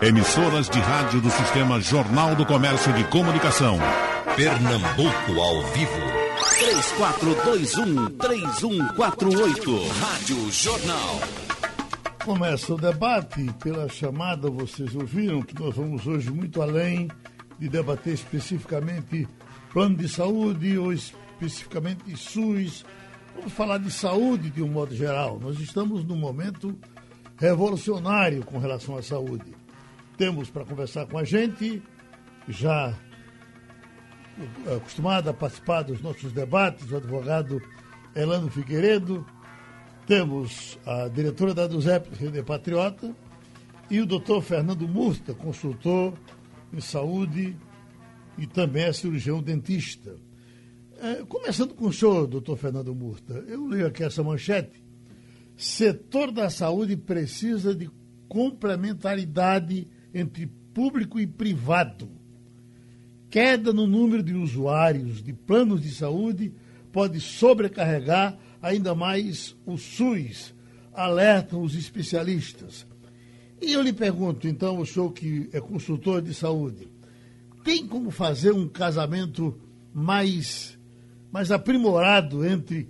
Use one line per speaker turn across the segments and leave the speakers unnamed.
Emissoras de rádio do Sistema Jornal do Comércio de Comunicação.
Pernambuco ao vivo.
3421-3148. Rádio Jornal.
Começa o debate pela chamada, vocês ouviram que nós vamos hoje muito além de debater especificamente plano de saúde ou especificamente SUS. Vamos falar de saúde de um modo geral. Nós estamos num momento revolucionário com relação à saúde. Temos para conversar com a gente, já acostumado a participar dos nossos debates, o advogado Elano Figueiredo, temos a diretora da DUZEP, Rede Patriota, e o doutor Fernando Murta, consultor em saúde e também é cirurgião dentista. É, começando com o senhor, doutor Fernando Murta, eu leio aqui essa manchete. Setor da saúde precisa de complementaridade entre público e privado. Queda no número de usuários de planos de saúde pode sobrecarregar ainda mais o SUS, alertam os especialistas. E eu lhe pergunto, então, o senhor que é consultor de saúde, tem como fazer um casamento mais, mais aprimorado entre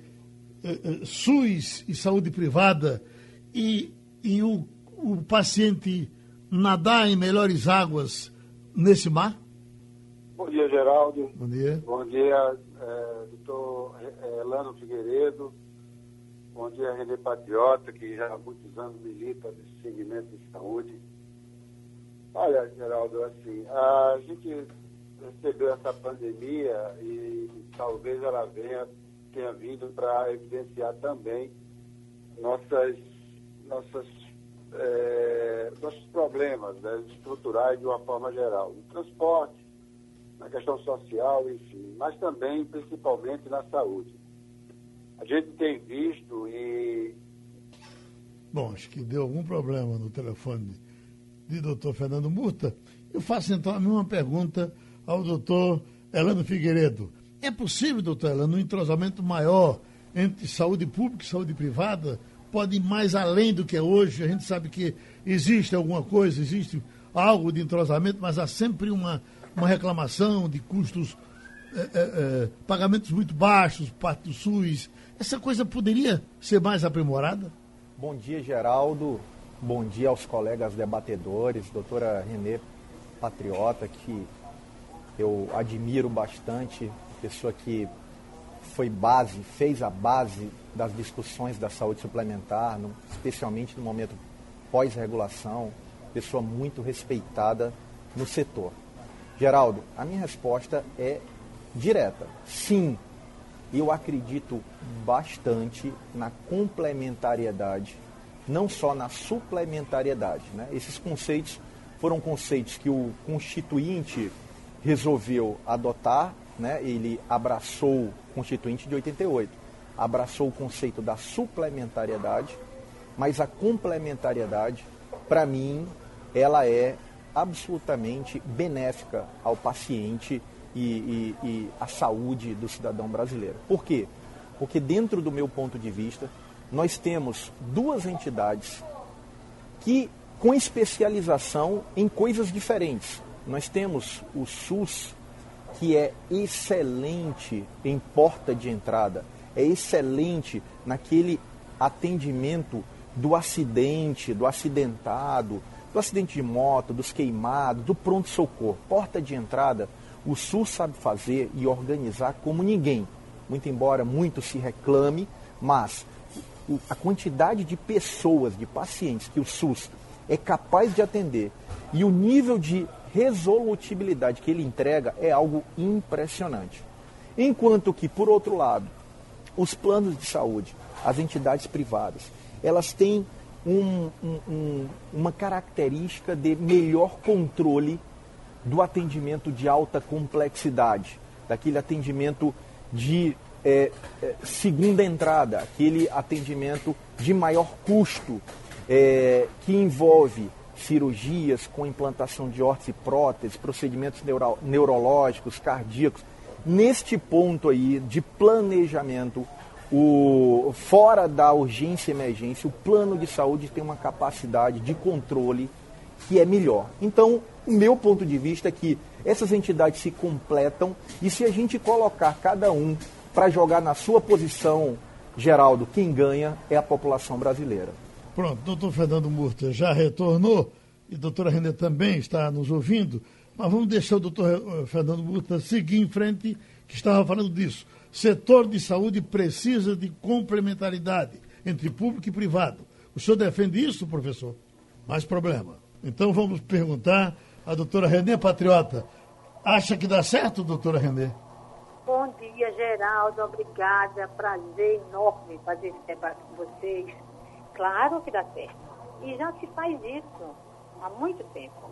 eh, eh SUS e saúde privada e, e o, o paciente nadar em melhores águas nesse mar?
Bom dia, Geraldo.
Bom dia.
Bom dia, é, doutor Elano Figueiredo. Bom dia, René Patriota, que já há muitos anos milita nesse segmento de saúde. Olha, Geraldo, assim, a gente recebeu essa pandemia e talvez ela venha, tenha vindo para evidenciar também nossas, nossas, é, nossos problemas né, estruturais de uma forma geral. No transporte, na questão social, enfim, mas também, principalmente, na saúde. A gente tem visto e.
Bom, acho que deu algum problema no telefone de doutor Fernando Murta. Eu faço então a mesma pergunta ao doutor Elano Figueiredo. É possível, doutor Elano, um entrosamento maior entre saúde pública e saúde privada? Pode ir mais além do que é hoje? A gente sabe que existe alguma coisa, existe algo de entrosamento, mas há sempre uma, uma reclamação de custos, é, é, é, pagamentos muito baixos, parte do SUS. Essa coisa poderia ser mais aprimorada?
Bom dia, Geraldo. Bom dia aos colegas debatedores, doutora Renê Patriota, que eu admiro bastante, pessoa que foi base, fez a base das discussões da saúde suplementar, no, especialmente no momento pós-regulação, pessoa muito respeitada no setor. Geraldo, a minha resposta é direta. Sim, eu acredito bastante na complementariedade não só na suplementariedade. Né? Esses conceitos foram conceitos que o Constituinte resolveu adotar, né? ele abraçou o Constituinte de 88, abraçou o conceito da suplementariedade, mas a complementariedade, para mim, ela é absolutamente benéfica ao paciente e, e, e à saúde do cidadão brasileiro. Por quê? Porque, dentro do meu ponto de vista, nós temos duas entidades que com especialização em coisas diferentes. Nós temos o SUS, que é excelente em porta de entrada, é excelente naquele atendimento do acidente, do acidentado, do acidente de moto, dos queimados, do pronto-socorro. Porta de entrada, o SUS sabe fazer e organizar como ninguém. Muito embora muito se reclame, mas a quantidade de pessoas, de pacientes que o SUS é capaz de atender e o nível de resolutibilidade que ele entrega é algo impressionante. Enquanto que, por outro lado, os planos de saúde, as entidades privadas, elas têm um, um, um, uma característica de melhor controle do atendimento de alta complexidade, daquele atendimento de é, é, segunda entrada, aquele atendimento de maior custo, é, que envolve cirurgias com implantação de órtese e prótese, procedimentos neuro, neurológicos, cardíacos. Neste ponto aí de planejamento, o, fora da urgência e emergência, o plano de saúde tem uma capacidade de controle que é melhor. Então, o meu ponto de vista é que essas entidades se completam e se a gente colocar cada um para jogar na sua posição, Geraldo, quem ganha é a população brasileira.
Pronto, doutor Fernando Murta já retornou e a doutora René também está nos ouvindo, mas vamos deixar o doutor eh, Fernando Murta seguir em frente, que estava falando disso. Setor de saúde precisa de complementaridade entre público e privado. O senhor defende isso, professor? Mais problema. Então vamos perguntar à doutora Renê Patriota. Acha que dá certo, doutora Renê?
Bom dia, Geraldo. Obrigada. Prazer enorme fazer esse debate com vocês. Claro que dá certo. E já se faz isso há muito tempo.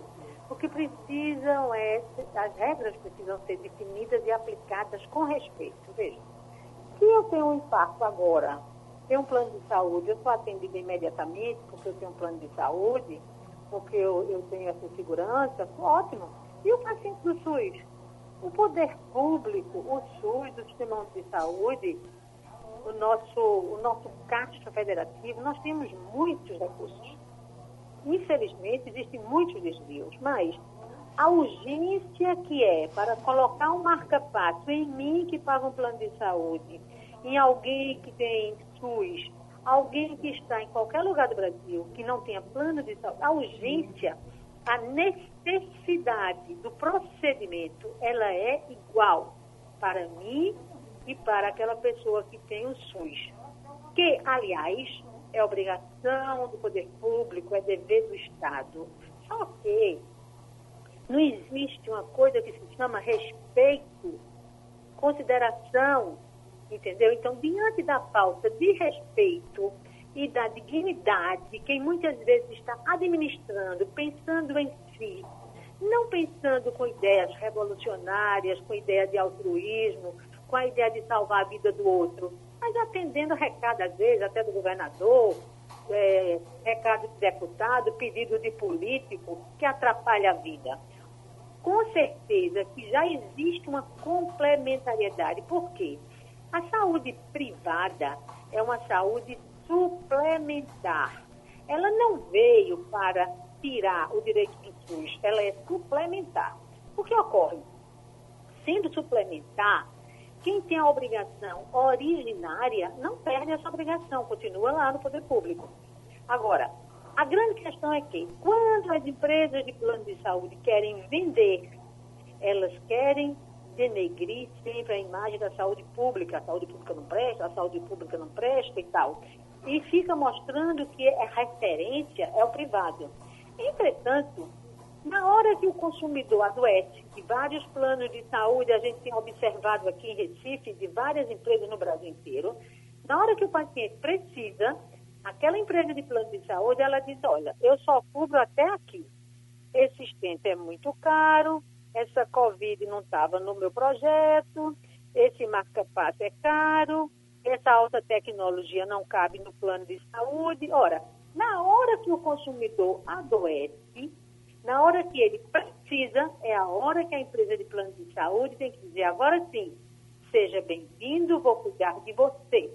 O que precisam é, as regras precisam ser definidas e aplicadas com respeito. Veja, se eu tenho um impacto agora, tenho um plano de saúde, eu sou atendida imediatamente porque eu tenho um plano de saúde, porque eu, eu tenho essa segurança, ótimo. E o paciente do SUS? O poder público, o SUS, o Sistema de Saúde, o nosso, o nosso Caixa Federativo, nós temos muitos recursos. Infelizmente, existem muitos desvios, mas a urgência que é para colocar um marca-passo em mim que paga um plano de saúde, em alguém que tem SUS, alguém que está em qualquer lugar do Brasil que não tenha plano de saúde, a urgência, a necessidade do procedimento, ela é igual para mim e para aquela pessoa que tem o SUS. Que, aliás, é obrigação do poder público, é dever do Estado. Só que não existe uma coisa que se chama respeito, consideração entendeu? Então, diante da falta de respeito e da dignidade, quem muitas vezes está administrando, pensando em si, não pensando com ideias revolucionárias, com ideia de altruísmo, com a ideia de salvar a vida do outro, mas atendendo recado, às vezes, até do governador, é, recado de deputado, pedido de político, que atrapalha a vida. Com certeza que já existe uma complementariedade. Por quê? A saúde privada é uma saúde suplementar. Ela não veio para tirar o direito do SUS, ela é suplementar. O que ocorre? Sendo suplementar, quem tem a obrigação originária não perde essa obrigação, continua lá no poder público. Agora, a grande questão é que, quando as empresas de plano de saúde querem vender, elas querem denegrir sempre a imagem da saúde pública. A saúde pública não presta, a saúde pública não presta e tal. E fica mostrando que a referência é o privado. Entretanto, na hora que o consumidor adoece, de vários planos de saúde, a gente tem observado aqui em Recife, de várias empresas no Brasil inteiro, na hora que o paciente precisa, aquela empresa de plano de saúde, ela diz, olha, eu só cubro até aqui. Esse estente é muito caro, essa Covid não estava no meu projeto, esse marca-passo é caro, essa alta tecnologia não cabe no plano de saúde. Ora, na hora que o consumidor adoece, na hora que ele precisa, é a hora que a empresa de plano de saúde tem que dizer, agora sim, seja bem-vindo, vou cuidar de você.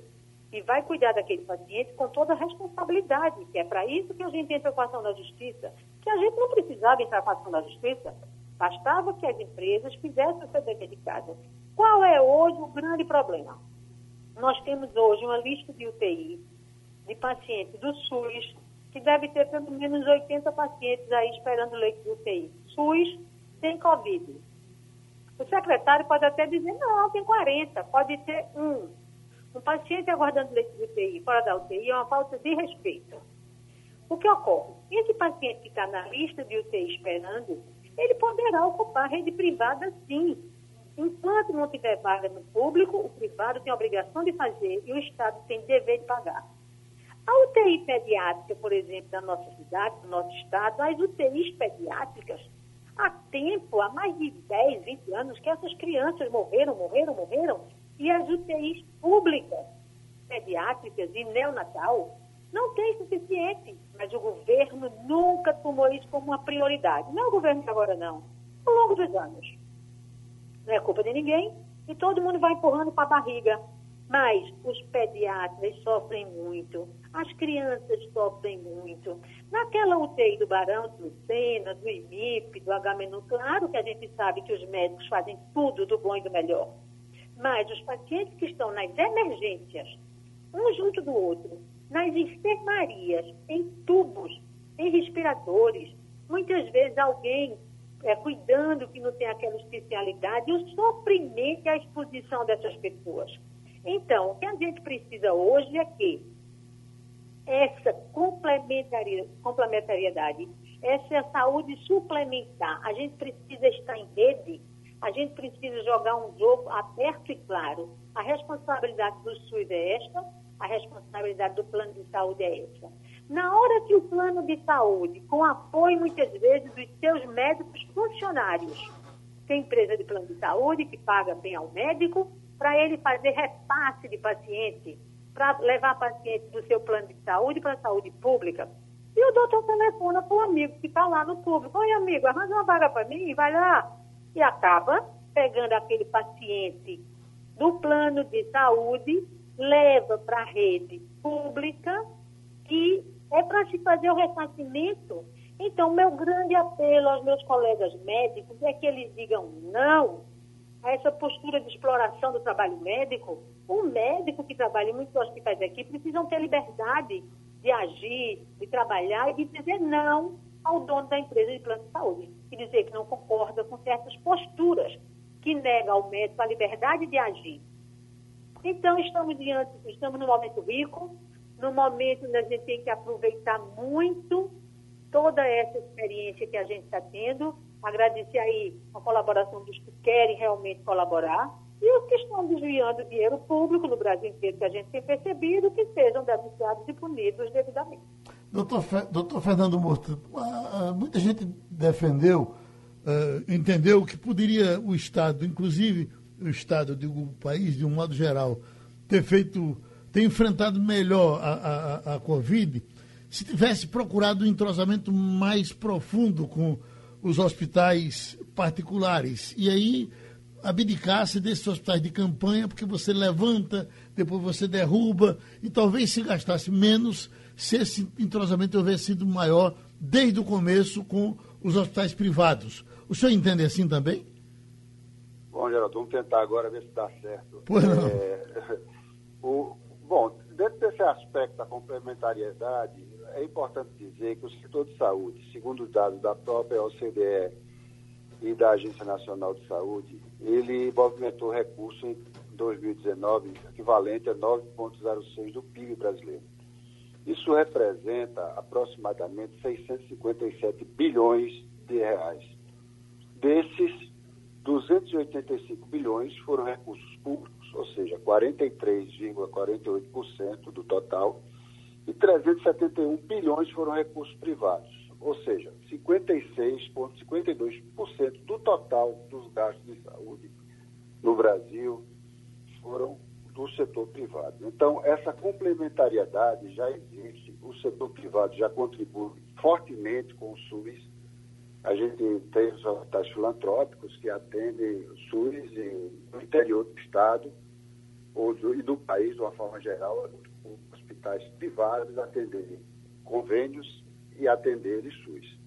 E vai cuidar daquele paciente com toda a responsabilidade, que é para isso que a gente entra com a ação da justiça, que a gente não precisava entrar com a ação da justiça, Bastava que as empresas fizessem seu dever de casa. Qual é hoje o grande problema? Nós temos hoje uma lista de UTI de pacientes do SUS, que deve ter pelo menos 80 pacientes aí esperando leite de UTI. SUS tem Covid. O secretário pode até dizer, não, tem 40, pode ter um. Um paciente aguardando leite de UTI fora da UTI é uma falta de respeito. O que ocorre? Esse paciente que está na lista de UTI esperando, ele poderá ocupar rede privada sim. Enquanto não tiver vaga no público, o privado tem a obrigação de fazer e o Estado tem dever de pagar. A UTI pediátrica, por exemplo, da nossa cidade, do nosso estado, as UTIs pediátricas, há tempo, há mais de 10, 20 anos, que essas crianças morreram, morreram, morreram, e as UTIs públicas pediátricas e neonatal não tem suficiente, mas o governo nunca tomou isso como uma prioridade. Não é o governo de agora, não. Ao longo dos anos. Não é culpa de ninguém e todo mundo vai empurrando para a barriga. Mas os pediatras sofrem muito, As crianças sofrem muito. Naquela UTI do Barão, do Sena, do IMIP, do HMNU, claro que a gente sabe que os médicos fazem tudo do bom e do melhor. Mas os pacientes que estão nas emergências, um junto do outro, nas enfermarias, em tubos, em respiradores, muitas vezes alguém é, cuidando que não tem aquela especialidade, o sofrimento e a exposição dessas pessoas. Então, o que a gente precisa hoje é que essa complementariedade, essa saúde suplementar. A gente precisa estar em rede, a gente precisa jogar um jogo aberto e claro. A responsabilidade do SUS é esta, a responsabilidade do plano de saúde é essa. Na hora que o plano de saúde, com apoio muitas vezes dos seus médicos funcionários, tem empresa de plano de saúde que paga bem ao médico para ele fazer repasse de paciente para levar paciente do seu plano de saúde para a saúde pública. E o doutor telefona para o amigo que está lá no público. Oi, amigo, arranja uma vaga para mim, vai lá. E acaba pegando aquele paciente do plano de saúde, leva para a rede pública e é para se fazer o ressarcimento. Então, meu grande apelo aos meus colegas médicos é que eles digam não a essa postura de exploração do trabalho médico, o médico que trabalha em muitos hospitais aqui precisam ter liberdade de agir, de trabalhar e de dizer não ao dono da empresa de plano de saúde e dizer que não concorda com certas posturas que negam ao médico a liberdade de agir. Então, estamos diante, estamos num momento rico, num momento onde a gente tem que aproveitar muito toda essa experiência que a gente está tendo agradecer aí a colaboração dos que querem realmente colaborar e os que estão desviando dinheiro público no Brasil inteiro, que a gente tem percebido, que sejam denunciados e punidos devidamente.
Doutor, Fe, doutor Fernando Morto, muita gente defendeu, uh, entendeu que poderia o Estado, inclusive o Estado, digo, o país de um modo geral, ter feito, ter enfrentado melhor a, a, a Covid, se tivesse procurado um entrosamento mais profundo com os hospitais particulares. E aí abdicar-se desses hospitais de campanha, porque você levanta, depois você derruba, e talvez se gastasse menos se esse entrosamento houvesse sido maior desde o começo com os hospitais privados. O senhor entende assim também?
Bom, Geraldo, vamos tentar agora ver se dá certo.
Pois não.
É, o, bom, dentro desse aspecto da complementariedade, é importante dizer que o setor de saúde, segundo os dados da própria OCDE e da Agência Nacional de Saúde, ele movimentou recursos em 2019 equivalente a 9,06% do PIB brasileiro. Isso representa aproximadamente 657 bilhões de reais. Desses, 285 bilhões foram recursos públicos, ou seja, 43,48% do total, e 371 bilhões foram recursos privados, ou seja, 56,52% do total dos gastos de saúde no Brasil foram do setor privado. Então, essa complementariedade já existe, o setor privado já contribui fortemente com o SUS. A gente tem os hospitais filantrópicos que atendem o SUS no interior do Estado ou do, e do país, de uma forma geral, hospitais privados atenderem convênios e atenderem SUS.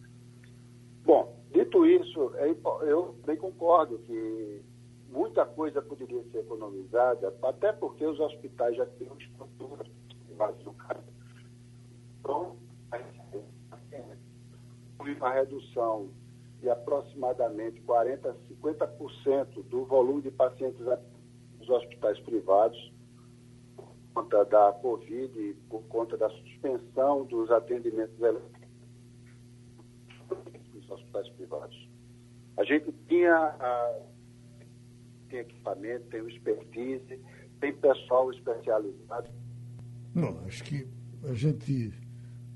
Bom, dito isso, é eu bem concordo que muita coisa poderia ser economizada, até porque os hospitais já têm uma estrutura base do caso. Então, uma redução de aproximadamente 40% a 50% do volume de pacientes nos hospitais privados conta da Covid, por conta da suspensão dos atendimentos nos hospitais privados. A gente tinha a, tem equipamento, tem expertise, tem pessoal especializado.
Não, acho que a gente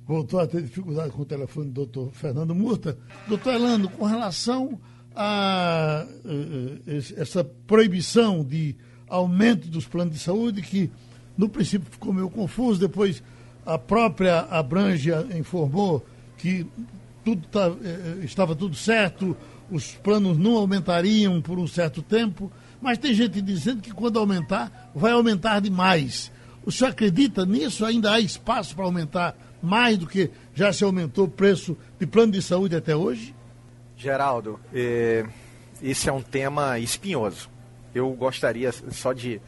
voltou a ter dificuldade com o telefone do doutor Fernando Murta. Doutor Elano, com relação a uh, essa proibição de aumento dos planos de saúde que no princípio ficou meio confuso, depois a própria Abranja informou que tudo tá, eh, eh, estava tudo certo, os planos não aumentariam por um certo tempo, mas tem gente dizendo que quando aumentar, vai aumentar demais. O senhor acredita nisso? Ainda há espaço para aumentar mais do que já se aumentou o preço de plano de saúde até hoje?
Geraldo, eh, esse é um tema espinhoso. Eu gostaria só de,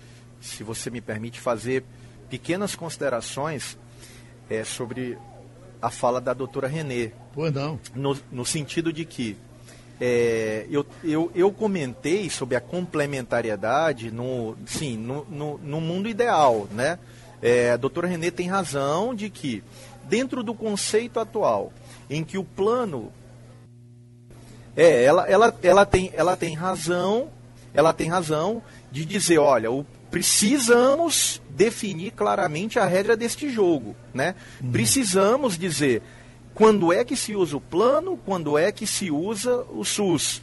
se você me permite, fazer pequenas considerações eh, sobre a fala da doutora Renê.
Pois não.
No, no sentido de que é, eu, eu, eu comentei sobre a complementariedade no, sim, no, no, no mundo ideal, né? É, a doutora Renê tem razão de que, dentro do conceito atual, em que o plano. É, ela, ela, ela, tem, ela tem razão, ela tem razão de dizer, olha, o, precisamos definir claramente a regra deste jogo, né? Uhum. Precisamos dizer quando é que se usa o plano, quando é que se usa o SUS.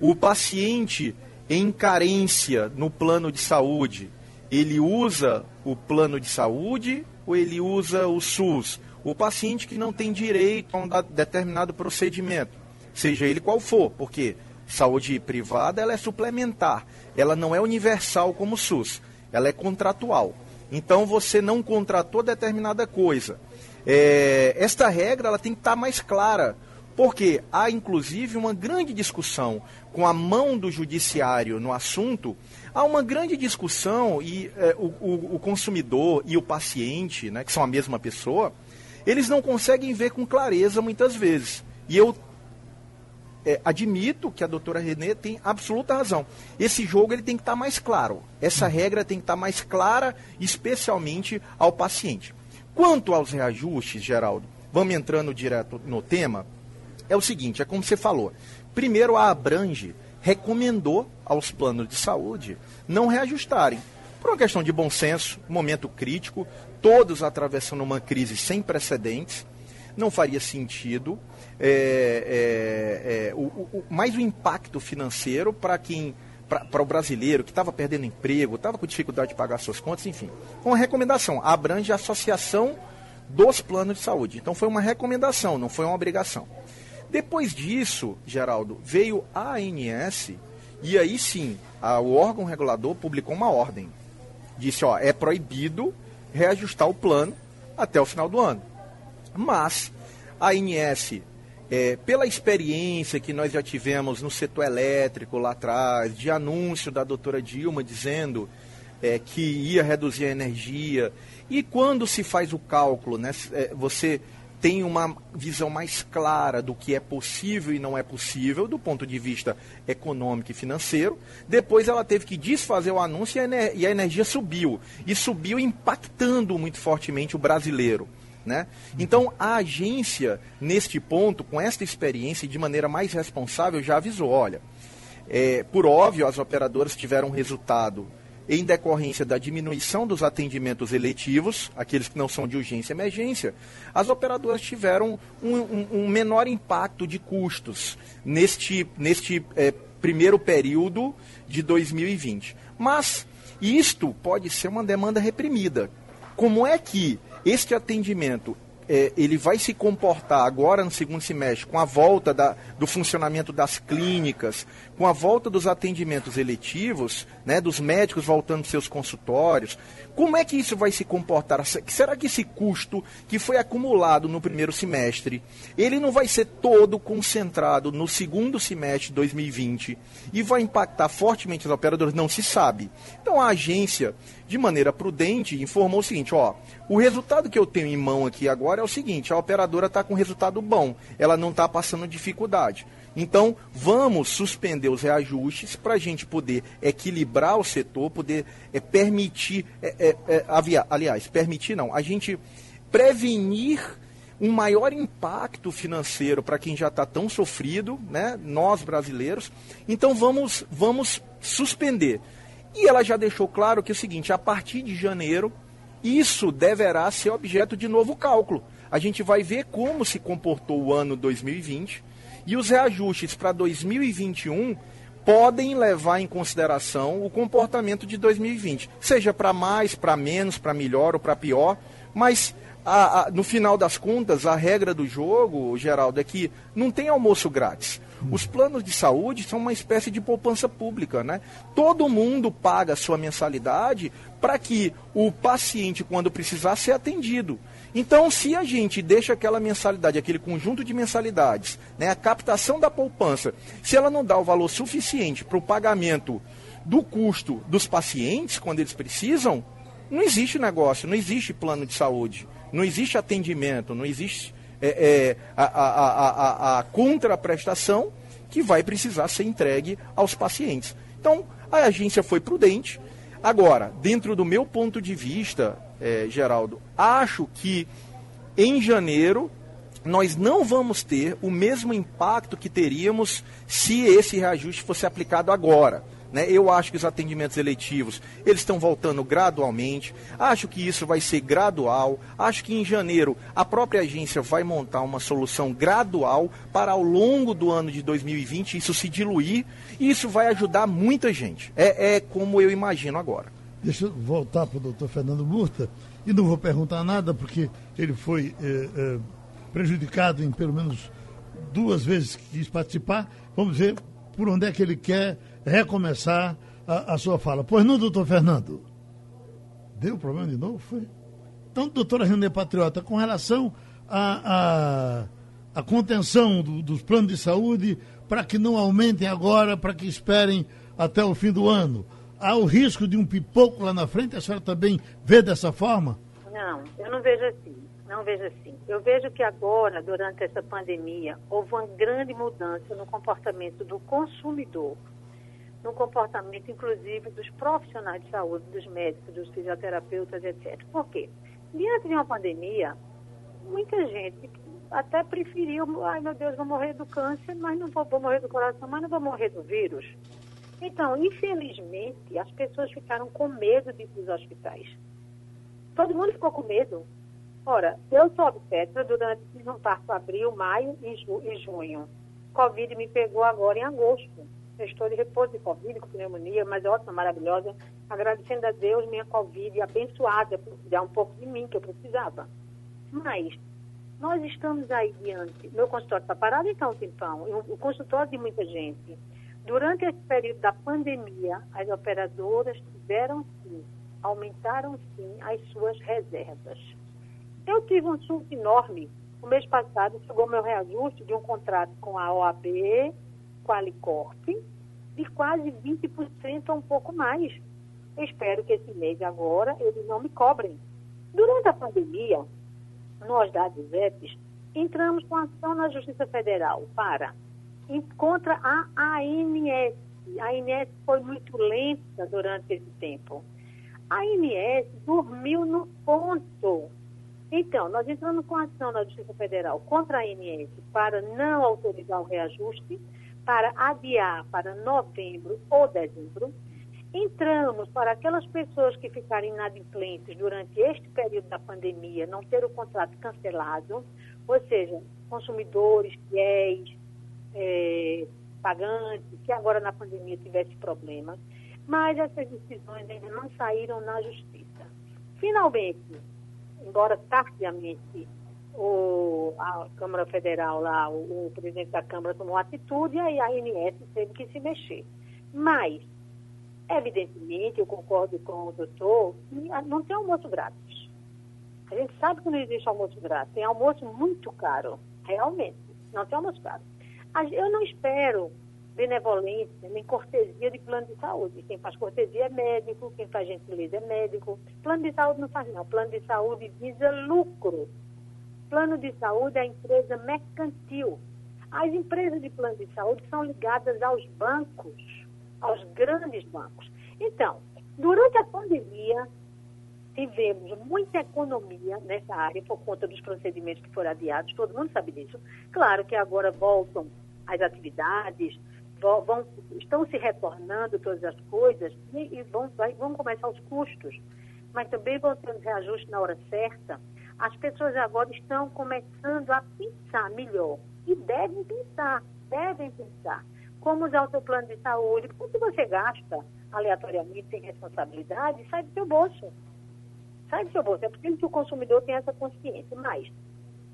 O paciente em carência no plano de saúde, ele usa o plano de saúde ou ele usa o SUS? O paciente que não tem direito a um determinado procedimento, seja ele qual for, porque saúde privada ela é suplementar, ela não é universal como o SUS, ela é contratual. Então você não contratou determinada coisa é, esta regra ela tem que estar mais clara, porque há inclusive uma grande discussão com a mão do judiciário no assunto. Há uma grande discussão e é, o, o, o, consumidor e o paciente, né, que são a mesma pessoa, eles não conseguem ver com clareza muitas vezes. E eu é, admito que a doutora Renê tem absoluta razão. Esse jogo ele tem que estar tá mais claro. Essa regra tem que estar tá mais clara, especialmente ao paciente. Quanto aos reajustes, Geraldo, vamos entrando direto no tema, é o seguinte, é como você falou. Primeiro, a Abrange recomendou aos planos de saúde não reajustarem. Por uma questão de bom senso, momento crítico, todos atravessando uma crise sem precedentes, não faria sentido. É, é, é, o, o, mais o impacto financeiro para quem para o brasileiro que estava perdendo emprego, estava com dificuldade de pagar suas contas, enfim. Uma recomendação, abrange a associação dos planos de saúde. Então foi uma recomendação, não foi uma obrigação. Depois disso, Geraldo, veio a ANS e aí sim, a, o órgão regulador publicou uma ordem. Disse, ó, é proibido reajustar o plano até o final do ano. Mas a ANS é, pela experiência que nós já tivemos no setor elétrico lá atrás, de anúncio da doutora Dilma dizendo é, que ia reduzir a energia, e quando se faz o cálculo, né, é, você tem uma visão mais clara do que é possível e não é possível do ponto de vista econômico e financeiro. Depois ela teve que desfazer o anúncio e a energia subiu. E subiu impactando muito fortemente o brasileiro. Né? Então, a agência, neste ponto, com esta experiência e de maneira mais responsável, já avisou: olha, é, por óbvio, as operadoras tiveram resultado em decorrência da diminuição dos atendimentos eletivos, aqueles que não são de urgência e emergência, as operadoras tiveram um, um, um menor impacto de custos neste, neste é, primeiro período de 2020. Mas isto pode ser uma demanda reprimida. Como é que este atendimento é, ele vai se comportar agora no segundo semestre com a volta da, do funcionamento das clínicas, com a volta dos atendimentos eletivos, né, dos médicos voltando seus consultórios, como é que isso vai se comportar? Será que esse custo que foi acumulado no primeiro semestre, ele não vai ser todo concentrado no segundo semestre de 2020 e vai impactar fortemente os operadores? Não se sabe. Então a agência, de maneira prudente, informou o seguinte: ó, o resultado que eu tenho em mão aqui agora é o seguinte: a operadora está com resultado bom, ela não está passando dificuldade. Então, vamos suspender os reajustes para a gente poder equilibrar o setor, poder é, permitir, é, é, é avia, aliás, permitir não, a gente prevenir um maior impacto financeiro para quem já está tão sofrido, né, nós brasileiros. Então, vamos, vamos suspender. E ela já deixou claro que é o seguinte: a partir de janeiro, isso deverá ser objeto de novo cálculo. A gente vai ver como se comportou o ano 2020 e os reajustes para 2021 podem levar em consideração o comportamento de 2020, seja para mais, para menos, para melhor ou para pior, mas a, a, no final das contas, a regra do jogo, Geraldo, é que não tem almoço grátis. Os planos de saúde são uma espécie de poupança pública, né? Todo mundo paga a sua mensalidade para que o paciente, quando precisar, seja atendido. Então, se a gente deixa aquela mensalidade, aquele conjunto de mensalidades, né, a captação da poupança, se ela não dá o valor suficiente para o pagamento do custo dos pacientes quando eles precisam, não existe negócio, não existe plano de saúde, não existe atendimento, não existe é, é, a, a, a, a contraprestação que vai precisar ser entregue aos pacientes. Então, a agência foi prudente. Agora, dentro do meu ponto de vista, é, Geraldo, acho que em janeiro nós não vamos ter o mesmo impacto que teríamos se esse reajuste fosse aplicado agora. Né? Eu acho que os atendimentos eletivos eles estão voltando gradualmente. Acho que isso vai ser gradual. Acho que em janeiro a própria agência vai montar uma solução gradual para ao longo do ano de 2020 isso se diluir e isso vai ajudar muita gente. É, é como eu imagino agora.
Deixa eu voltar para o doutor Fernando Murta e não vou perguntar nada porque ele foi eh, eh, prejudicado em pelo menos duas vezes que quis participar. Vamos ver por onde é que ele quer recomeçar a, a sua fala. Pois não, doutor Fernando? Deu problema de novo? Foi? Então, doutora René Patriota, com relação à a, a, a, contenção do, dos planos de saúde, para que não aumentem agora, para que esperem até o fim do ano, há o risco de um pipoco lá na frente? A senhora também vê dessa forma?
Não, eu não vejo assim. Não vejo assim. Eu vejo que agora, durante essa pandemia, houve uma grande mudança no comportamento do consumidor no comportamento, inclusive, dos profissionais de saúde, dos médicos, dos fisioterapeutas, etc. Por quê? Diante de uma pandemia, muita gente até preferiu, ai meu Deus, vou morrer do câncer, mas não vou, vou morrer do coração, mas não vou morrer do vírus. Então, infelizmente, as pessoas ficaram com medo de ir para os hospitais. Todo mundo ficou com medo. Ora, eu sou obstetra durante um parto abril, maio e, ju junho. Covid me pegou agora em agosto estou de repouso de Covid, com pneumonia, mas ótima, maravilhosa. Agradecendo a Deus minha Covid abençoada por cuidar um pouco de mim, que eu precisava. Mas nós estamos aí diante. Meu consultório está parado então, Timpão, o consultório de muita gente. Durante esse período da pandemia, as operadoras tiveram sim, aumentaram sim as suas reservas. Eu tive um surto enorme. O mês passado chegou meu reajuste de um contrato com a OAB Qualicorp de quase 20% ou um pouco mais. Eu espero que esse mês agora eles não me cobrem. Durante a pandemia, nós da ADVEPs entramos com ação na Justiça Federal para contra a ANS. A ANS foi muito lenta durante esse tempo. A ANS dormiu no ponto. Então, nós entramos com ação na Justiça Federal contra a ANS para não autorizar o reajuste para adiar para novembro ou dezembro. Entramos para aquelas pessoas que ficarem inadimplentes durante este período da pandemia, não ter o contrato cancelado, ou seja, consumidores fiéis, é, pagantes, que agora na pandemia tivesse problema. Mas essas decisões ainda não saíram na justiça. Finalmente, embora tardiamente, o, a Câmara Federal lá, o, o, presidente da Câmara tomou atitude e a ANS teve que se mexer. Mas, evidentemente, eu concordo com o doutor, não tem almoço grátis. A gente sabe que não existe almoço grátis, tem almoço muito caro, realmente, não tem almoço caro. Eu não espero benevolência, nem cortesia de plano de saúde. Quem faz cortesia é médico, quem faz gentileza é médico. Plano de saúde não faz não. Plano de saúde visa lucro plano de saúde é a empresa mercantil. As empresas de plano de saúde são ligadas aos bancos, aos grandes bancos. Então, durante a pandemia, tivemos muita economia nessa área por conta dos procedimentos que foram adiados, todo mundo sabe disso. Claro que agora voltam as atividades, vão, estão se retornando todas as coisas e, vão, vão começar os custos, mas também vão ter um reajuste na hora certa as pessoas agora estão começando a pensar melhor. E devem pensar, devem pensar. Como usar o seu plano de saúde, porque você gasta aleatoriamente, sem responsabilidade, sai do seu bolso. Sai do seu bolso. É possível que o consumidor tenha essa consciência. Mas,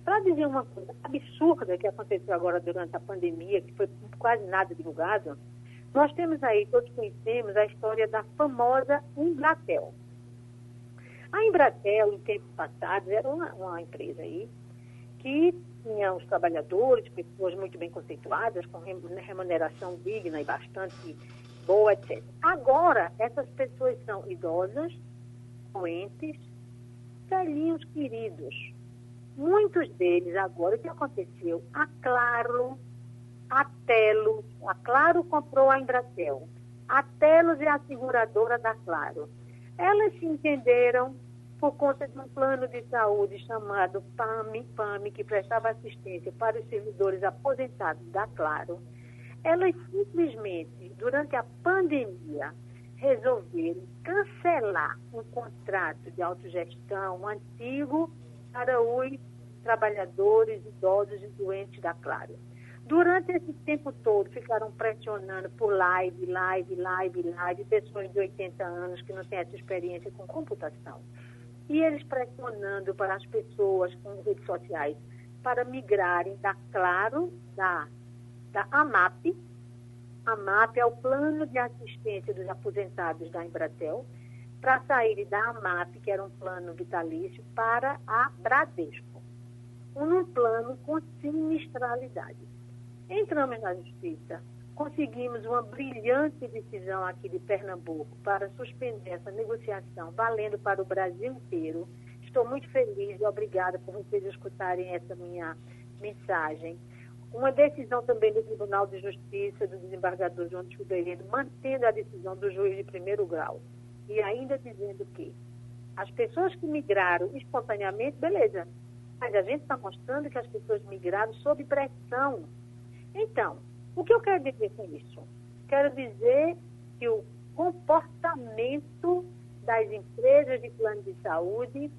Para dizer uma coisa absurda que aconteceu agora durante a pandemia, que foi quase nada divulgado, nós temos aí, todos conhecemos, a história da famosa Embratel. A Embratel, em tempos passados, era uma, uma empresa aí que tinha os trabalhadores, pessoas muito bem conceituadas, com remuneração digna e bastante boa, etc. Agora, essas pessoas são idosas, doentes, velhinhos queridos. Muitos deles, agora, o que aconteceu? A Claro, a Telos, a Claro comprou a Embratel. A Telos é a seguradora da Claro. Elas se entenderam por conta de um plano de saúde chamado PAMI, PAMI, que prestava assistência para os servidores aposentados da Claro. Elas simplesmente, durante a pandemia, resolveram cancelar um contrato de autogestão antigo para os trabalhadores idosos e doentes da Claro. Durante esse tempo todo, ficaram pressionando por live, live, live, live, pessoas de 80 anos que não têm essa experiência com computação. E eles pressionando para as pessoas com redes sociais para migrarem da Claro, da, da AMAP, a MAP é o Plano de Assistência dos Aposentados da Embratel, para sair da AMAP, que era um plano vitalício, para a Bradesco, um plano com sinistralidade. Entramos na Justiça, conseguimos uma brilhante decisão aqui de Pernambuco para suspender essa negociação, valendo para o Brasil inteiro. Estou muito feliz e obrigada por vocês escutarem essa minha mensagem. Uma decisão também do Tribunal de Justiça do desembargador João de mantendo a decisão do juiz de primeiro grau. E ainda dizendo que as pessoas que migraram espontaneamente, beleza. Mas a gente está mostrando que as pessoas migraram sob pressão. Então, o que eu quero dizer com isso? Quero dizer que o comportamento das empresas de plano de saúde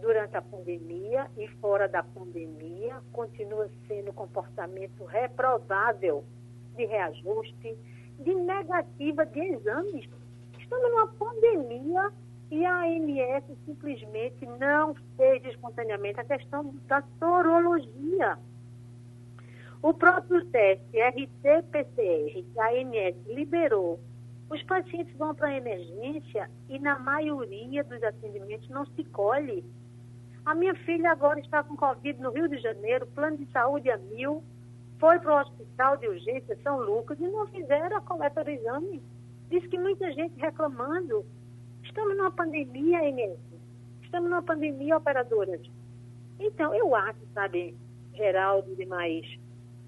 durante a pandemia e fora da pandemia continua sendo comportamento reprovável de reajuste, de negativa de exames. Estamos numa pandemia e a ANS simplesmente não fez espontaneamente a questão da sorologia. O próprio teste RT-PCR que a ANS liberou, os pacientes vão para a emergência e na maioria dos atendimentos não se colhe a minha filha agora está com Covid no Rio de Janeiro, plano de saúde a mil, foi para o hospital de urgência São Lucas e não fizeram a coleta do exame. Diz que muita gente reclamando. Estamos numa pandemia, Inês. Estamos numa pandemia, operadoras. Então, eu acho, sabe, Geraldo e demais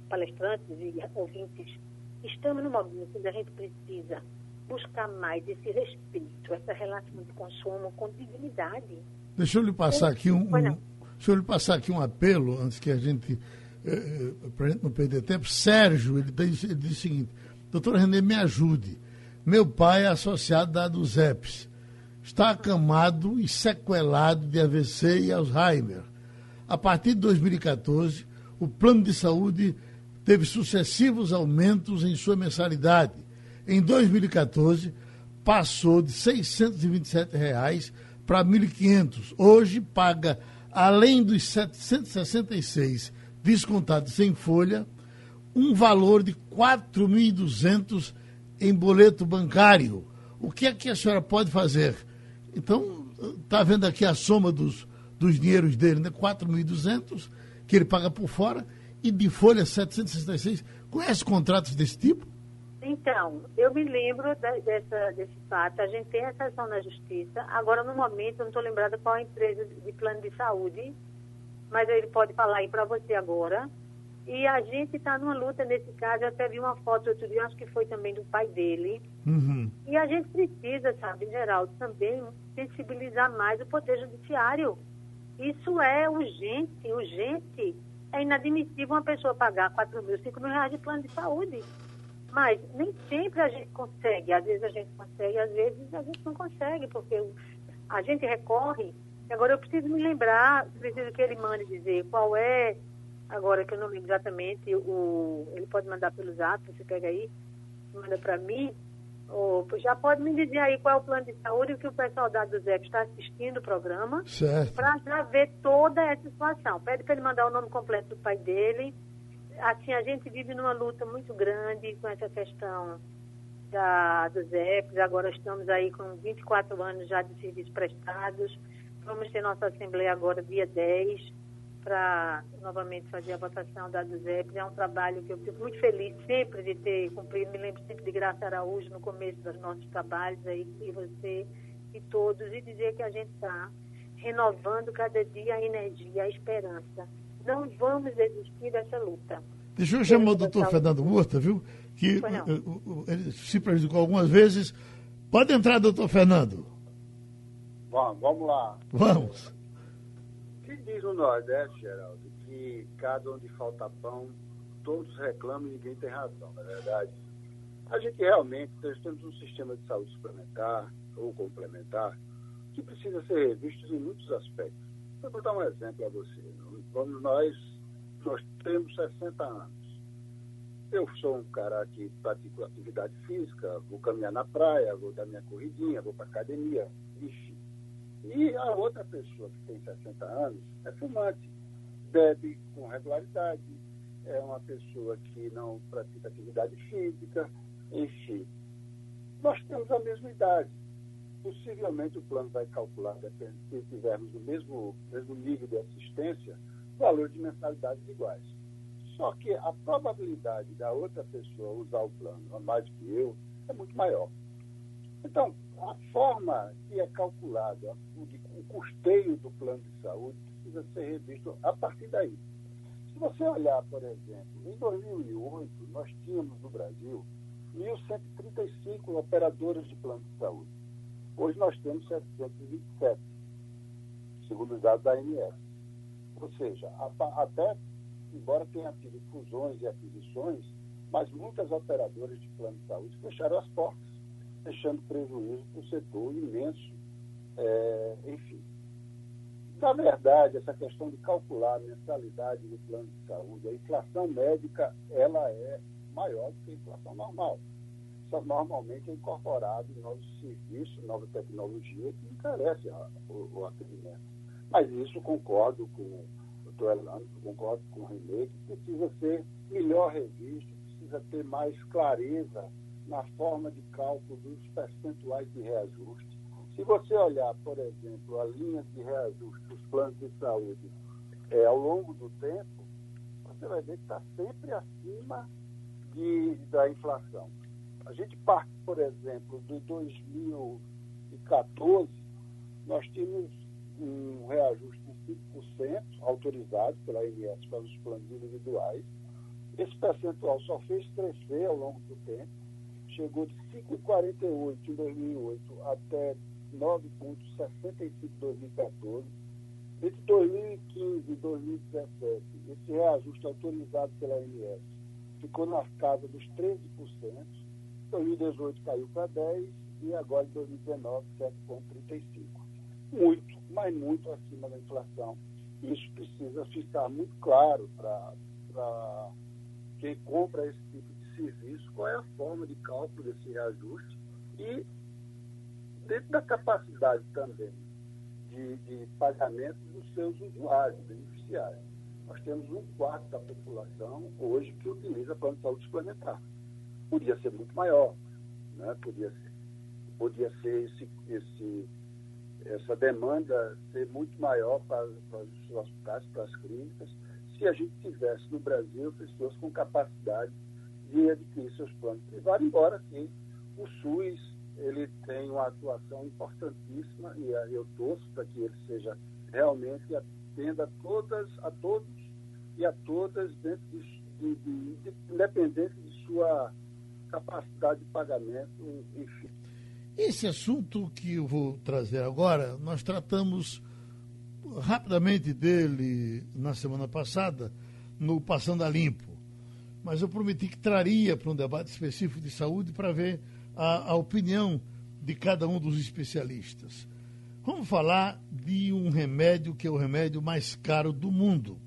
palestrantes e ouvintes, estamos num momento onde a gente precisa buscar mais esse respeito, essa relação de consumo com dignidade.
Deixa eu lhe passar aqui um, um deixa eu lhe passar aqui um apelo antes que a gente eh, eh para a gente não perder tempo. Sérgio ele diz, ele diz o seguinte: Doutor René, me ajude. Meu pai é associado da dos EPS. Está acamado e sequelado de AVC e Alzheimer. A partir de 2014, o plano de saúde teve sucessivos aumentos em sua mensalidade. Em 2014, passou de 627 reais para 1.500. Hoje paga, além dos 766 descontados sem folha, um valor de 4.200 em boleto bancário. O que é que a senhora pode fazer? Então, está vendo aqui a soma dos, dos dinheiros dele, né? 4.200 que ele paga por fora e de folha 766. Conhece contratos desse tipo?
Então, eu me lembro da, dessa, desse fato. A gente tem essa ação na justiça. Agora, no momento, eu não estou lembrada qual é a empresa de plano de saúde, mas ele pode falar aí para você agora. E a gente está numa luta nesse caso. Eu até vi uma foto outro dia, acho que foi também do pai dele.
Uhum.
E a gente precisa, sabe, Geraldo, também sensibilizar mais o Poder Judiciário. Isso é urgente, urgente. É inadmissível uma pessoa pagar 4 mil, 5 mil reais de plano de saúde. Mas nem sempre a gente consegue. Às vezes a gente consegue, às vezes a gente não consegue, porque a gente recorre. Agora eu preciso me lembrar, preciso que ele mande dizer qual é, agora que eu não lembro exatamente, o, ele pode mandar pelo zap, você pega aí, manda para mim, Oh, já pode me dizer aí qual é o plano de saúde que o pessoal da do ZEP está assistindo o programa. Para já ver toda essa situação. Pede para ele mandar o nome completo do pai dele. Assim, a gente vive numa luta muito grande com essa questão da, do ZEP. Agora estamos aí com 24 anos já de serviços prestados. Vamos ter nossa Assembleia agora, dia 10 para novamente fazer a votação da DUSEP. É um trabalho que eu fico muito feliz sempre de ter cumprido. Me lembro sempre de Graça Araújo no começo dos nossos trabalhos aí, e você e todos, e dizer que a gente está renovando cada dia a energia, a esperança. Não vamos desistir dessa luta.
Deixa eu chamar o doutor Fernando Murta, viu? Que ele se prejudicou algumas vezes. Pode entrar, doutor Fernando.
Vamos, vamos lá.
Vamos
diz no Nordeste, Geraldo, que cada onde falta pão, todos reclamam e ninguém tem razão, na é verdade. A gente realmente, nós temos um sistema de saúde suplementar ou complementar que precisa ser revisto em muitos aspectos. Vou dar um exemplo a você. Quando nós, nós temos 60 anos, eu sou um cara que pratico atividade física, vou caminhar na praia, vou dar minha corridinha, vou para academia, enfim. E a outra pessoa que tem 60 anos é fumante, bebe com regularidade, é uma pessoa que não pratica atividade física, enfim. Nós temos a mesma idade. Possivelmente o plano vai calcular, se tivermos o mesmo, mesmo nível de assistência, valor de mensalidades iguais. Só que a probabilidade da outra pessoa usar o plano mais que eu é muito maior. Então, a forma que é calculada o, o custeio do plano de saúde precisa ser revisto a partir daí. Se você olhar, por exemplo, em 2008, nós tínhamos no Brasil 1.135 operadoras de plano de saúde. Hoje nós temos 727, segundo os dados da ANS. Ou seja, até, embora tenha tido fusões e aquisições, mas muitas operadoras de plano de saúde fecharam as portas deixando prejuízo para o setor imenso. É, enfim. Na verdade, essa questão de calcular a mensalidade do plano de saúde, a inflação médica, ela é maior do que a inflação normal. Só normalmente incorporado em novos serviços, nova tecnologia que encarece a, o, o atendimento. Mas isso concordo com o doutor Elano, concordo com o Renê, que precisa ser melhor revisto, precisa ter mais clareza na forma de cálculo dos percentuais de reajuste. Se você olhar, por exemplo, a linha de reajuste dos planos de saúde é, ao longo do tempo, você vai ver que está sempre acima de, da inflação. A gente parte, por exemplo, de 2014, nós tínhamos um reajuste de 5% autorizado pela ANS para os planos individuais. Esse percentual só fez crescer ao longo do tempo chegou de 5,48 em 2008 até 9,65 em 2014. Entre 2015 e 2017, esse reajuste autorizado pela ANS ficou na casa dos 13%. Em 2018 caiu para 10% e agora em 2019, 7,35%. Muito, mas muito acima da inflação. Isso precisa ficar muito claro para quem compra esse tipo de serviço, qual é a forma de cálculo desse reajuste e dentro da capacidade também de, de pagamento dos seus usuários, beneficiários. Nós temos um quarto da população hoje que utiliza plano de saúde suplementar. Podia ser muito maior, né? podia ser, podia ser esse, esse, essa demanda ser muito maior para, para os hospitais, para as clínicas, se a gente tivesse no Brasil pessoas com capacidade de adquirir seus planos privados, embora que o SUS ele tem uma atuação importantíssima e eu torço para que ele seja realmente atenda a todas, a todos e a todas dentro de, de, de, de independente de sua capacidade de pagamento, enfim.
Esse assunto que eu vou trazer agora, nós tratamos rapidamente dele na semana passada, no Passando a Limpo mas eu prometi que traria para um debate específico de saúde para ver a, a opinião de cada um dos especialistas. Vamos falar de um remédio que é o remédio mais caro do mundo.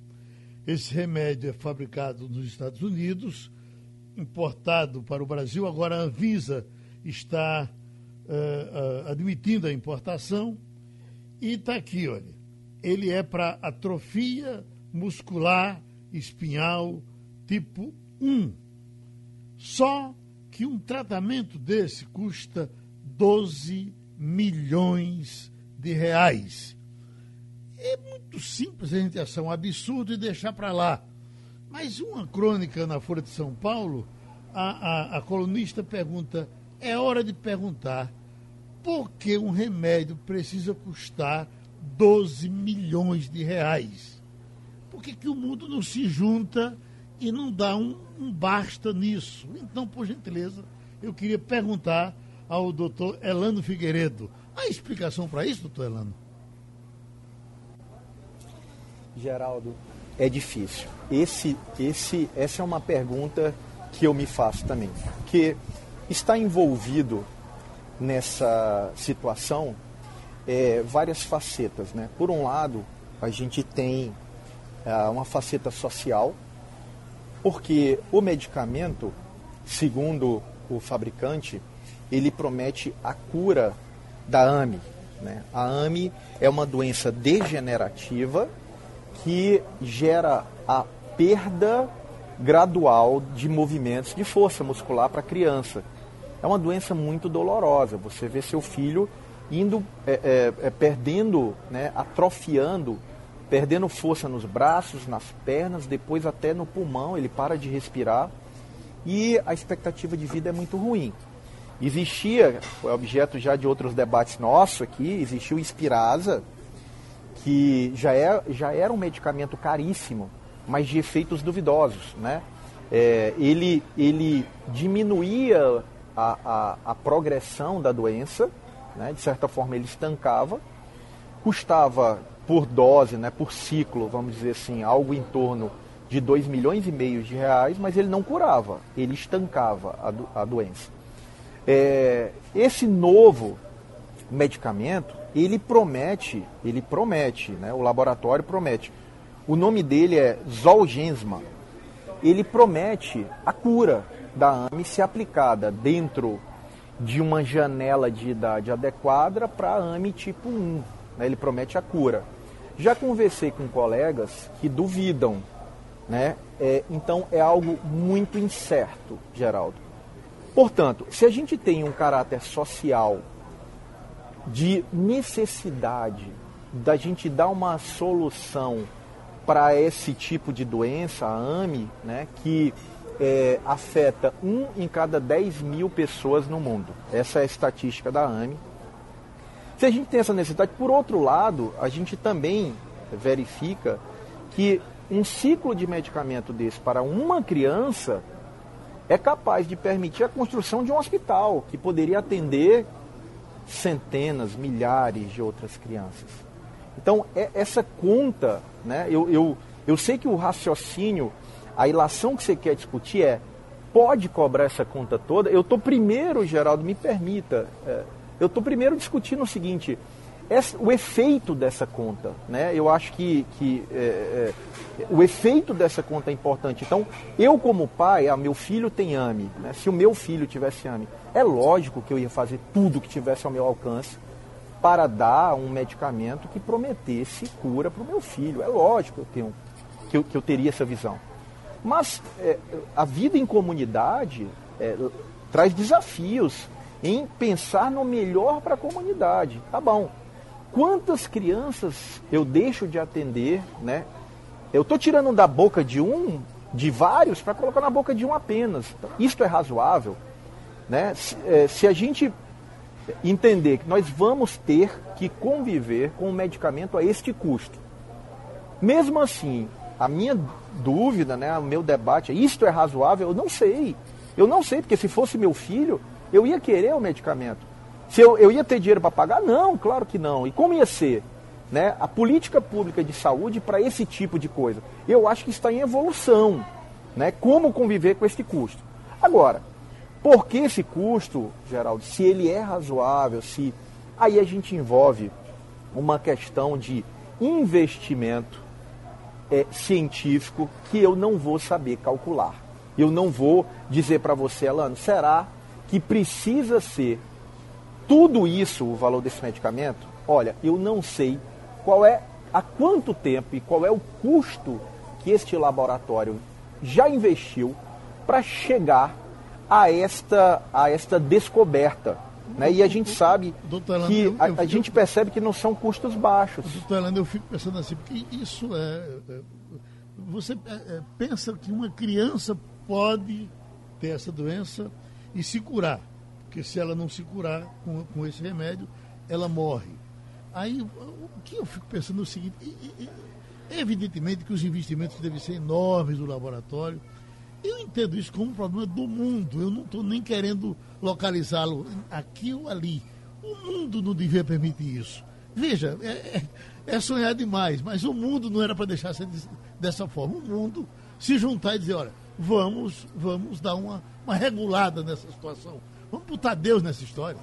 Esse remédio é fabricado nos Estados Unidos, importado para o Brasil. Agora a Anvisa está uh, uh, admitindo a importação. E está aqui, olha. Ele é para atrofia muscular espinhal tipo 1. Só que um tratamento desse custa 12 milhões de reais. É muito simples a gente achar um absurdo e deixar para lá. Mas uma crônica na Folha de São Paulo, a, a, a colunista pergunta: é hora de perguntar por que um remédio precisa custar 12 milhões de reais? Por que, que o mundo não se junta e não dá um, um basta nisso? Então, por gentileza, eu queria perguntar ao doutor Elano Figueiredo. Há explicação para isso, doutor Elano?
Geraldo, é difícil. Esse, esse, essa é uma pergunta que eu me faço também. Que está envolvido nessa situação é, várias facetas. Né? Por um lado, a gente tem é, uma faceta social, porque o medicamento, segundo o fabricante, ele promete a cura da AME. Né? A AME é uma doença degenerativa que gera a perda gradual de movimentos de força muscular para a criança. É uma doença muito dolorosa. Você vê seu filho indo é, é, é, perdendo, né, atrofiando, perdendo força nos braços, nas pernas, depois até no pulmão, ele para de respirar e a expectativa de vida é muito ruim. Existia, foi objeto já de outros debates nossos aqui, existiu o Espirasa, que já, é, já era um medicamento caríssimo, mas de efeitos duvidosos. Né? É, ele, ele diminuía a, a, a progressão da doença, né? de certa forma ele estancava, custava por dose, né, por ciclo, vamos dizer assim, algo em torno de 2 milhões e meio de reais, mas ele não curava, ele estancava a, do, a doença. É, esse novo medicamento, ele promete, ele promete, né, o laboratório promete, o nome dele é Zolgensma, ele promete a cura da AME se aplicada dentro de uma janela de idade adequada para AME tipo 1. Né? Ele promete a cura. Já conversei com colegas que duvidam. Né? É, então é algo muito incerto, Geraldo. Portanto, se a gente tem um caráter social de necessidade da gente dar uma solução para esse tipo de doença, a AME, né, que é, afeta um em cada 10 mil pessoas no mundo. Essa é a estatística da AME. Se a gente tem essa necessidade, por outro lado, a gente também verifica que um ciclo de medicamento desse para uma criança é capaz de permitir a construção de um hospital que poderia atender centenas, milhares de outras crianças. Então, é, essa conta, né, eu, eu, eu sei que o raciocínio a ilação que você quer discutir é: pode cobrar essa conta toda? Eu estou primeiro, Geraldo, me permita, é, eu estou primeiro discutindo o seguinte: o efeito dessa conta. Né? Eu acho que, que é, é, o efeito dessa conta é importante. Então, eu, como pai, ah, meu filho tem AME. Né? Se o meu filho tivesse AME, é lógico que eu ia fazer tudo que tivesse ao meu alcance para dar um medicamento que prometesse cura para o meu filho. É lógico que eu, tenho, que eu, que eu teria essa visão. Mas é, a vida em comunidade é, traz desafios em pensar no melhor para a comunidade. Tá bom. Quantas crianças eu deixo de atender, né? Eu estou tirando da boca de um, de vários, para colocar na boca de um apenas. Então, isto é razoável? Né? Se, é, se a gente entender que nós vamos ter que conviver com o medicamento a este custo, mesmo assim, a minha dúvida, né, o meu debate é: isto é razoável? Eu não sei. Eu não sei, porque se fosse meu filho, eu ia querer o medicamento. Se eu, eu ia ter dinheiro para pagar? Não, claro que não. E como ia ser? Né, a política pública de saúde para esse tipo de coisa? Eu acho que está em evolução. Né, como conviver com este custo? Agora, por que esse custo, Geraldo? Se ele é razoável, se. Aí a gente envolve uma questão de investimento é, científico que eu não vou saber calcular. Eu não vou dizer para você, Alano, será que precisa ser tudo isso o valor desse medicamento? Olha, eu não sei qual é há quanto tempo e qual é o custo que este laboratório já investiu para chegar a esta, a esta descoberta. Né? E a gente sabe Elano, que eu, eu, a, a gente percebe que não são custos baixos.
Doutor Elano, eu fico pensando assim, porque isso é. é você é, é, pensa que uma criança pode ter essa doença e se curar. Porque se ela não se curar com, com esse remédio, ela morre. Aí, o que eu fico pensando é o seguinte: evidentemente que os investimentos devem ser enormes no laboratório. Eu entendo isso como um problema do mundo. Eu não estou nem querendo localizá-lo aqui ou ali. O mundo não devia permitir isso. Veja, é, é, é sonhar demais, mas o mundo não era para deixar ser dessa forma. O mundo se juntar e dizer, olha, vamos, vamos dar uma, uma regulada nessa situação. Vamos botar Deus nessa história.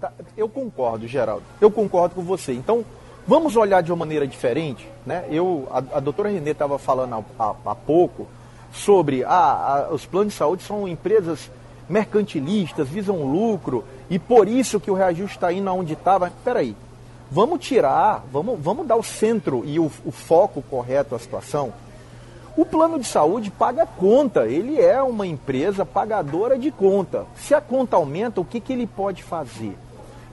Tá, eu concordo, Geraldo. Eu concordo com você. Então, vamos olhar de uma maneira diferente. Né? Eu, a, a doutora Renê estava falando há, pouco sobre ah, os planos de saúde são empresas mercantilistas, visam lucro, e por isso que o reajuste está indo aonde estava. Tá. Peraí, vamos tirar, vamos, vamos dar o centro e o, o foco correto à situação. O plano de saúde paga conta, ele é uma empresa pagadora de conta. Se a conta aumenta, o que, que ele pode fazer?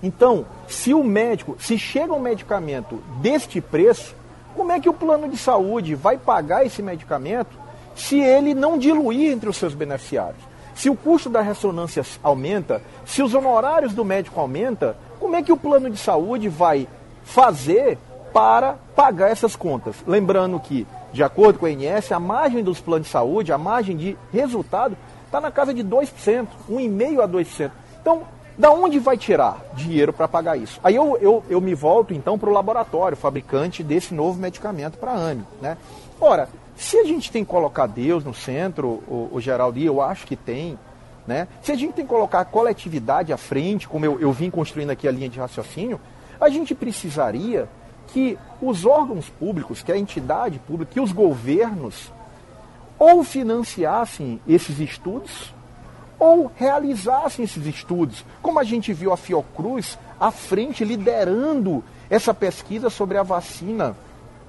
Então, se o médico, se chega um medicamento deste preço, como é que o plano de saúde vai pagar esse medicamento se ele não diluir entre os seus beneficiários? Se o custo da ressonância aumenta, se os honorários do médico aumentam, como é que o plano de saúde vai fazer para pagar essas contas? Lembrando que, de acordo com a INS, a margem dos planos de saúde, a margem de resultado, está na casa de 2%, 1,5% a 2%. Então, da onde vai tirar dinheiro para pagar isso? Aí eu, eu, eu me volto então para o laboratório, fabricante desse novo medicamento para a. Né? Ora, se a gente tem que colocar Deus no centro, o, o Geraldo, eu acho que tem, né? se a gente tem que colocar a coletividade à frente, como eu, eu vim construindo aqui a linha de raciocínio, a gente precisaria que os órgãos públicos, que a entidade pública, que os governos, ou financiassem esses estudos, ou realizassem esses estudos, como a gente viu a Fiocruz à frente liderando essa pesquisa sobre a vacina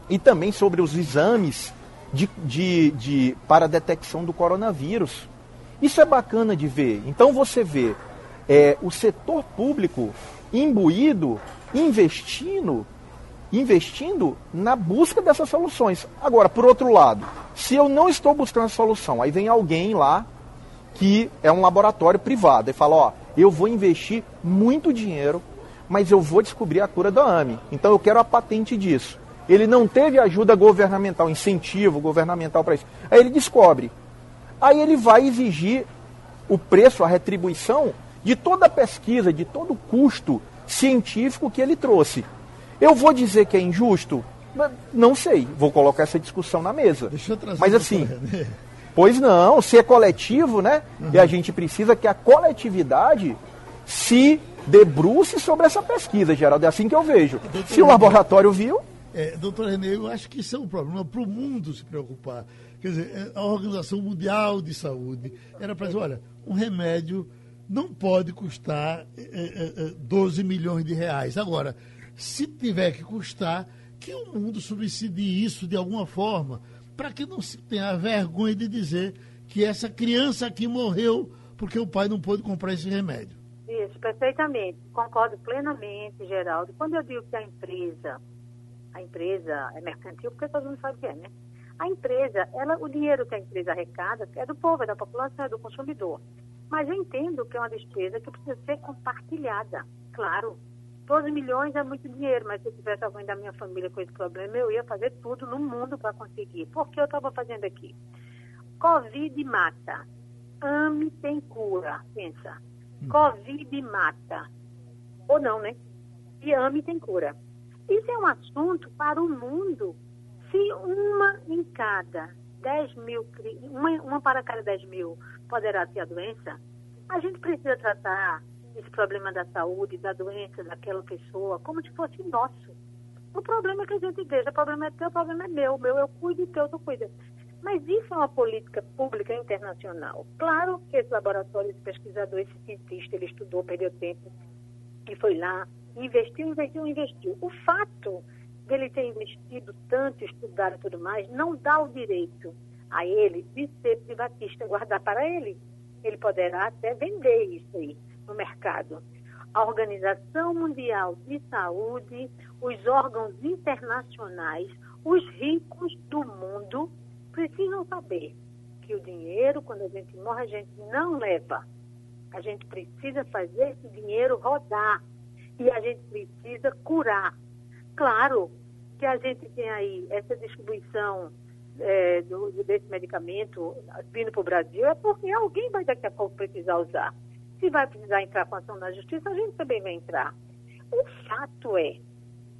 e também sobre os exames de, de, de, para a detecção do coronavírus. Isso é bacana de ver. Então você vê é, o setor público imbuído, investindo, investindo na busca dessas soluções. Agora, por outro lado, se eu não estou buscando a solução, aí vem alguém lá que é um laboratório privado e fala, ó, eu vou investir muito dinheiro, mas eu vou descobrir a cura da AME. Então eu quero a patente disso. Ele não teve ajuda governamental, incentivo governamental para isso. Aí ele descobre. Aí ele vai exigir o preço, a retribuição de toda a pesquisa, de todo o custo científico que ele trouxe. Eu vou dizer que é injusto? Não sei. Vou colocar essa discussão na mesa.
Deixa eu trazer
Mas assim, pois não, se é coletivo, né? Uhum. E a gente precisa que a coletividade se debruce sobre essa pesquisa, Geraldo. É assim que eu vejo. Se o laboratório viu,
é, doutor Renê, eu acho que isso é um problema para o mundo se preocupar. Quer dizer, é, a Organização Mundial de Saúde era para dizer, olha, um remédio não pode custar é, é, 12 é, milhões de reais. Agora, se tiver que custar, que o mundo subsidie isso de alguma forma, para que não se tenha vergonha de dizer que essa criança aqui morreu porque o pai não pôde comprar esse remédio.
Isso, perfeitamente. Concordo plenamente, Geraldo. Quando eu digo que a empresa a empresa é mercantil, porque todo mundo sabe o que é, né? A empresa, ela, o dinheiro que a empresa arrecada é do povo, é da população, é do consumidor. Mas eu entendo que é uma despesa que precisa ser compartilhada. Claro, 12 milhões é muito dinheiro, mas se eu tivesse alguém da minha família com esse problema, eu ia fazer tudo no mundo para conseguir. Por que eu estava fazendo aqui? Covid mata. AME tem cura. Pensa. Hum. Covid mata. Ou não, né? E AME tem cura. Isso é um assunto para o mundo. Se uma em cada 10 mil, uma, uma para cada 10 mil poderá ter a doença, a gente precisa tratar esse problema da saúde, da doença daquela pessoa, como se fosse nosso. O problema é que a gente veja, o problema é teu, o problema é meu, meu eu cuido e teu tu cuida. Mas isso é uma política pública internacional. Claro que esse laboratório, esse pesquisador, esse cientista, ele estudou, perdeu tempo e foi lá, investiu, investiu, investiu. O fato dele ter investido tanto, estudado e tudo mais, não dá o direito a ele de ser privatista, guardar para ele. Ele poderá até vender isso aí no mercado. A Organização Mundial de Saúde, os órgãos internacionais, os ricos do mundo precisam saber que o dinheiro, quando a gente morre, a gente não leva. A gente precisa fazer esse dinheiro rodar. E a gente precisa curar. Claro que a gente tem aí essa distribuição é, do, desse medicamento vindo para o Brasil, é porque alguém vai daqui a pouco precisar usar. Se vai precisar entrar com ação na justiça, a gente também vai entrar. O fato é,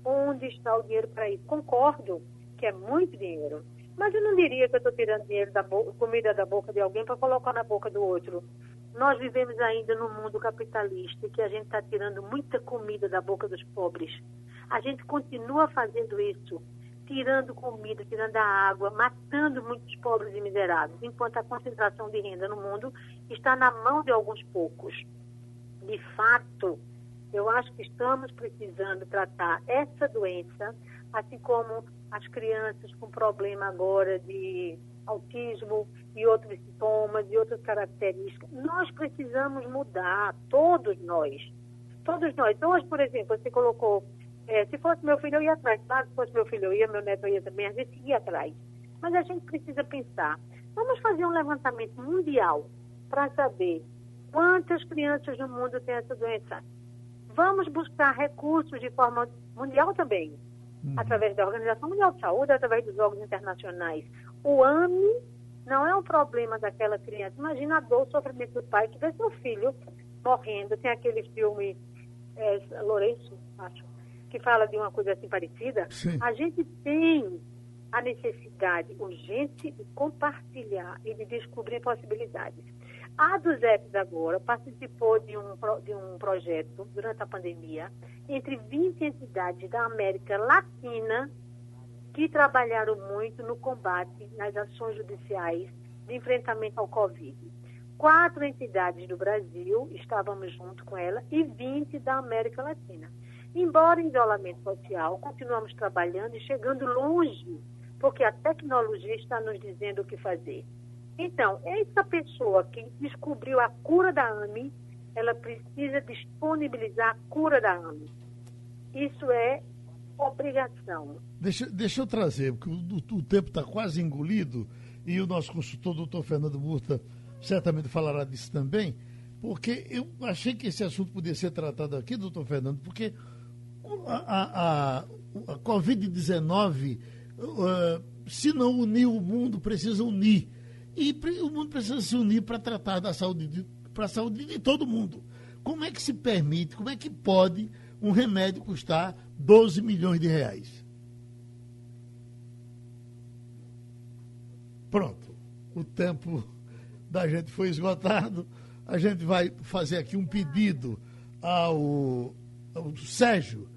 onde está o dinheiro para isso? Concordo que é muito dinheiro. Mas eu não diria que eu estou tirando dinheiro da boca, comida da boca de alguém para colocar na boca do outro. Nós vivemos ainda num mundo capitalista que a gente está tirando muita comida da boca dos pobres. A gente continua fazendo isso, tirando comida, tirando a água, matando muitos pobres e miseráveis, enquanto a concentração de renda no mundo está na mão de alguns poucos. De fato, eu acho que estamos precisando tratar essa doença, assim como as crianças com problema agora de autismo e outros sintomas e outras características. Nós precisamos mudar, todos nós. Todos nós. Hoje, por exemplo, você colocou, é, se fosse meu filho, eu ia atrás. Claro, se fosse meu filho, eu ia, meu neto eu ia também, a gente ia atrás. Mas a gente precisa pensar. Vamos fazer um levantamento mundial para saber quantas crianças no mundo têm essa doença. Vamos buscar recursos de forma mundial também uhum. através da Organização Mundial de Saúde, através dos órgãos internacionais. O AME não é um problema daquela criança. Imagina a dor, o sofrimento do pai que vê seu filho morrendo. Tem aquele filme, é, Lourenço, acho, que fala de uma coisa assim parecida. Sim. A gente tem a necessidade urgente de compartilhar e de descobrir possibilidades. A dos EPs agora participou de um, de um projeto durante a pandemia entre 20 entidades da América Latina que trabalharam muito no combate nas ações judiciais de enfrentamento ao Covid. Quatro entidades do Brasil, estávamos junto com ela, e 20 da América Latina. Embora em isolamento social, continuamos trabalhando e chegando longe, porque a tecnologia está nos dizendo o que fazer. Então, essa pessoa que descobriu a cura da AMI, ela precisa disponibilizar a cura da AMI. Isso é obrigação.
Deixa, deixa eu trazer, porque o, o tempo está quase engolido e o nosso consultor, doutor Fernando Murta, certamente falará disso também, porque eu achei que esse assunto podia ser tratado aqui, doutor Fernando, porque a, a, a Covid-19, uh, se não unir o mundo, precisa unir. E o mundo precisa se unir para tratar da saúde, para a saúde de todo mundo. Como é que se permite, como é que pode um remédio custar 12 milhões de reais? Pronto, o tempo da gente foi esgotado. A gente vai fazer aqui um pedido ao, ao Sérgio,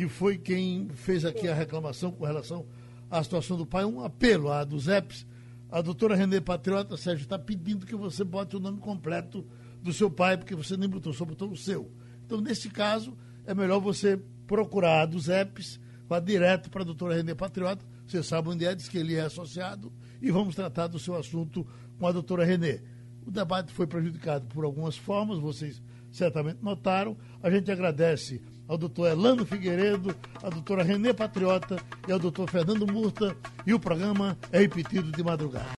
que foi quem fez aqui a reclamação com relação à situação do pai, um apelo à dos EPS a doutora Renê Patriota, Sérgio, está pedindo que você bote o nome completo do seu pai, porque você nem botou, só botou o seu. Então, nesse caso, é melhor você procurar dos EPs, vá direto para a doutora Renê Patriota, você sabe onde é, diz que ele é associado, e vamos tratar do seu assunto com a doutora Renê. O debate foi prejudicado por algumas formas, vocês certamente notaram. A gente agradece ao doutor Elano Figueiredo, à doutora Renê Patriota e ao doutor Fernando Murta. E o programa é repetido de madrugada.